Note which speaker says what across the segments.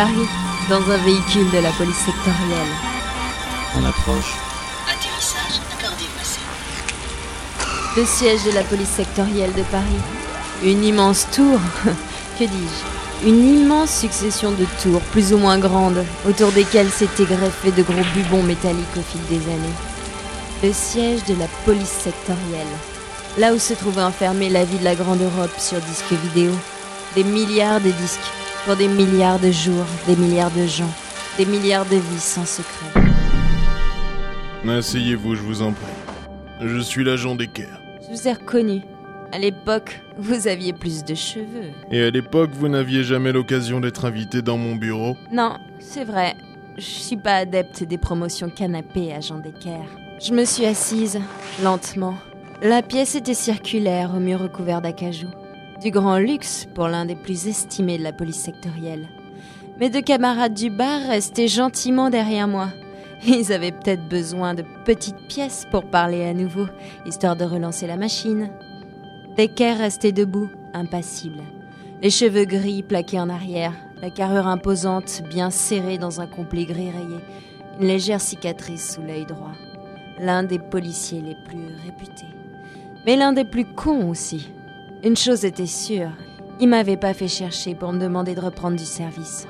Speaker 1: Paris, dans un véhicule de la police sectorielle.
Speaker 2: On approche.
Speaker 3: Atterrissage accordé passé.
Speaker 1: Le siège de la police sectorielle de Paris. Une immense tour, que dis-je? Une immense succession de tours, plus ou moins grandes, autour desquelles s'étaient greffés de gros bubons métalliques au fil des années. Le siège de la police sectorielle. Là où se trouvait enfermée la vie de la grande Europe sur disque vidéo. Des milliards de disques, pour des milliards de jours, des milliards de gens, des milliards de vies sans secret.
Speaker 2: Asseyez-vous, je vous en prie. Je suis l'agent d'équerre.
Speaker 1: Je vous ai reconnu. À l'époque, vous aviez plus de cheveux.
Speaker 2: Et à l'époque, vous n'aviez jamais l'occasion d'être invité dans mon bureau?
Speaker 1: Non, c'est vrai. Je suis pas adepte des promotions canapé agent d'équerre. Je me suis assise, lentement. La pièce était circulaire, au mur recouvert d'acajou. Du grand luxe pour l'un des plus estimés de la police sectorielle. Mes deux camarades du bar restaient gentiment derrière moi. Ils avaient peut-être besoin de petites pièces pour parler à nouveau, histoire de relancer la machine. Decker restait debout, impassible. Les cheveux gris plaqués en arrière, la carrure imposante bien serrée dans un complet gris rayé, une légère cicatrice sous l'œil droit. L'un des policiers les plus réputés. Mais l'un des plus cons aussi. Une chose était sûre, il m'avait pas fait chercher pour me demander de reprendre du service.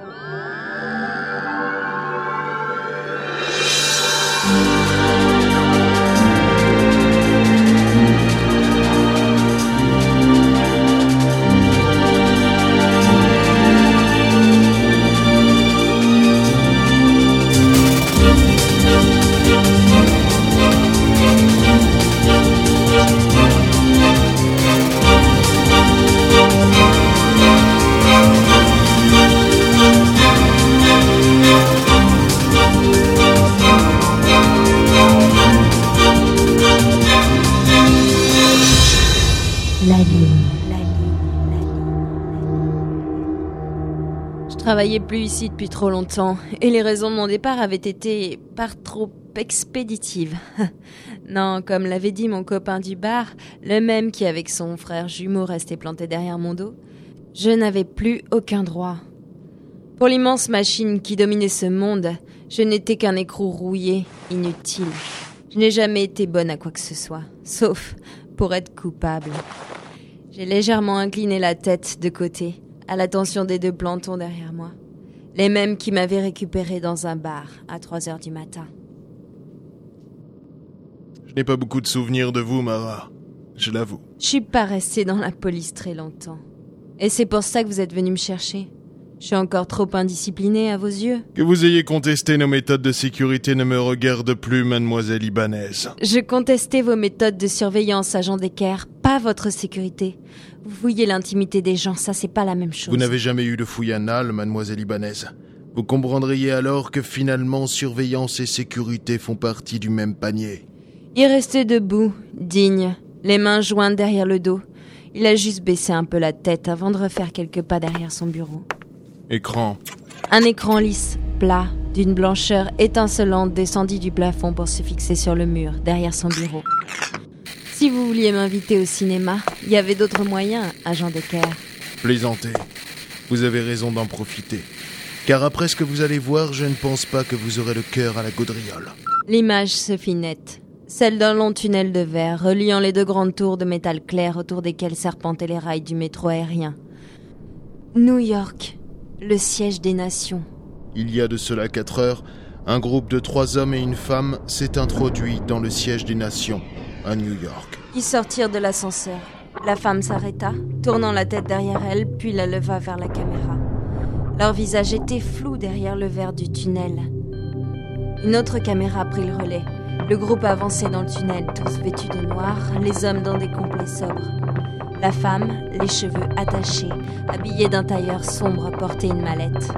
Speaker 1: Travaillais plus ici depuis trop longtemps et les raisons de mon départ avaient été par trop expéditives. non, comme l'avait dit mon copain du bar, le même qui avec son frère jumeau restait planté derrière mon dos, je n'avais plus aucun droit. Pour l'immense machine qui dominait ce monde, je n'étais qu'un écrou rouillé, inutile. Je n'ai jamais été bonne à quoi que ce soit, sauf pour être coupable. J'ai légèrement incliné la tête de côté, à l'attention des deux plantons derrière moi. Les mêmes qui m'avaient récupéré dans un bar à 3 heures du matin.
Speaker 2: Je n'ai pas beaucoup de souvenirs de vous, Mara. Je l'avoue.
Speaker 1: Je suis pas restée dans la police très longtemps. Et c'est pour ça que vous êtes venu me chercher. Je suis encore trop indisciplinée à vos yeux.
Speaker 2: Que vous ayez contesté nos méthodes de sécurité ne me regarde plus, mademoiselle Ibanaise.
Speaker 1: Je contestais vos méthodes de surveillance, agent d'équerre, pas votre sécurité. Vous fouillez l'intimité des gens, ça c'est pas la même chose.
Speaker 2: Vous n'avez jamais eu de fouille anale, mademoiselle Ibanaise. Vous comprendriez alors que finalement surveillance et sécurité font partie du même panier.
Speaker 1: Il restait debout, digne, les mains jointes derrière le dos. Il a juste baissé un peu la tête avant de refaire quelques pas derrière son bureau.
Speaker 2: Écran.
Speaker 1: Un écran lisse, plat, d'une blancheur étincelante descendit du plafond pour se fixer sur le mur, derrière son bureau. Si vous vouliez m'inviter au cinéma, il y avait d'autres moyens, agent Decker.
Speaker 2: Plaisantez. Vous avez raison d'en profiter. Car après ce que vous allez voir, je ne pense pas que vous aurez le cœur à la gaudriole.
Speaker 1: L'image se fit nette. Celle d'un long tunnel de verre reliant les deux grandes tours de métal clair autour desquelles serpentaient les rails du métro aérien. New York, le siège des nations.
Speaker 2: Il y a de cela quatre heures, un groupe de trois hommes et une femme s'est introduit dans le siège des nations,
Speaker 1: Ils sortirent de l'ascenseur. La femme s'arrêta, tournant la tête derrière elle, puis la leva vers la caméra. Leur visage était flou derrière le verre du tunnel. Une autre caméra prit le relais. Le groupe avançait dans le tunnel, tous vêtus de noir, les hommes dans des complets sobres. La femme, les cheveux attachés, habillée d'un tailleur sombre, portait une mallette.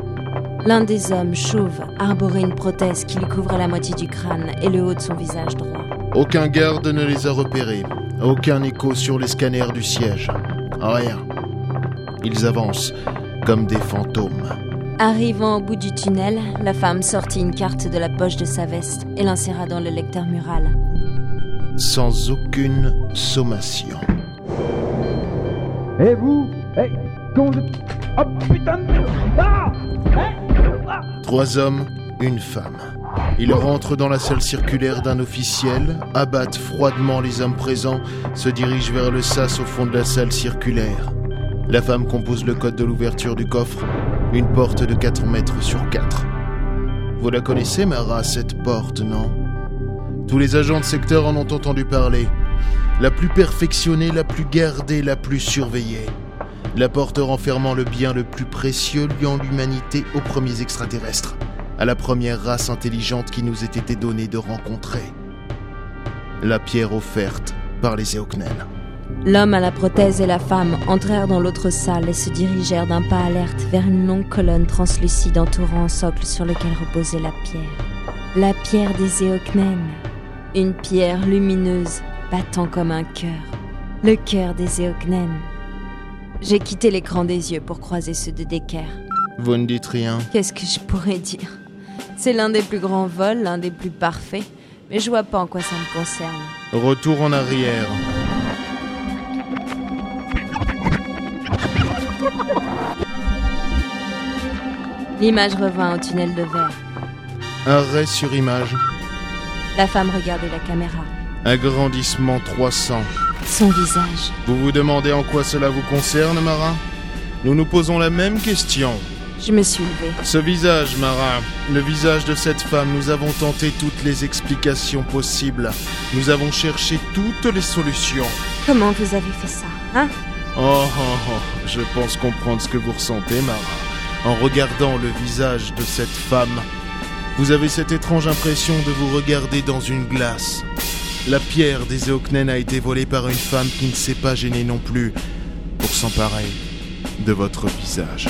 Speaker 1: L'un des hommes, chauve, arborait une prothèse qui lui couvrait la moitié du crâne et le haut de son visage droit.
Speaker 2: Aucun garde ne les a repérés. Aucun écho sur les scanners du siège. Rien. Ils avancent comme des fantômes.
Speaker 1: Arrivant au bout du tunnel, la femme sortit une carte de la poche de sa veste et l'inséra dans le lecteur mural.
Speaker 2: Sans aucune sommation.
Speaker 4: Et vous? Eh, con de... Oh putain de... Ah Hein
Speaker 2: Trois hommes, une femme. Ils rentrent dans la salle circulaire d'un officiel, abattent froidement les hommes présents, se dirigent vers le sas au fond de la salle circulaire. La femme compose le code de l'ouverture du coffre, une porte de 4 mètres sur 4. Vous la connaissez, Mara, cette porte, non? Tous les agents de secteur en ont entendu parler. La plus perfectionnée, la plus gardée, la plus surveillée. La porte renfermant le bien le plus précieux liant l'humanité aux premiers extraterrestres à la première race intelligente qui nous ait été donnée de rencontrer. La pierre offerte par les Eoknen.
Speaker 1: L'homme à la prothèse et la femme entrèrent dans l'autre salle et se dirigèrent d'un pas alerte vers une longue colonne translucide entourant un socle sur lequel reposait la pierre. La pierre des Eoknen. Une pierre lumineuse, battant comme un cœur. Le cœur des Eoknen. J'ai quitté l'écran des yeux pour croiser ceux de Decker.
Speaker 2: Vous ne dites rien.
Speaker 1: Qu'est-ce que je pourrais dire? C'est l'un des plus grands vols, l'un des plus parfaits, mais je vois pas en quoi ça me concerne.
Speaker 2: Retour en arrière.
Speaker 1: L'image revint au tunnel de verre.
Speaker 2: Arrêt sur image.
Speaker 1: La femme regardait la caméra.
Speaker 2: Agrandissement 300.
Speaker 1: Son visage.
Speaker 2: Vous vous demandez en quoi cela vous concerne, Mara Nous nous posons la même question.
Speaker 1: Je me suis levée.
Speaker 2: Ce visage, Mara, le visage de cette femme, nous avons tenté toutes les explications possibles. Nous avons cherché toutes les solutions.
Speaker 1: Comment vous avez fait ça, hein?
Speaker 2: Oh, oh, oh, je pense comprendre ce que vous ressentez, Mara. En regardant le visage de cette femme, vous avez cette étrange impression de vous regarder dans une glace. La pierre des Eoknen a été volée par une femme qui ne s'est pas gênée non plus pour s'emparer de votre visage.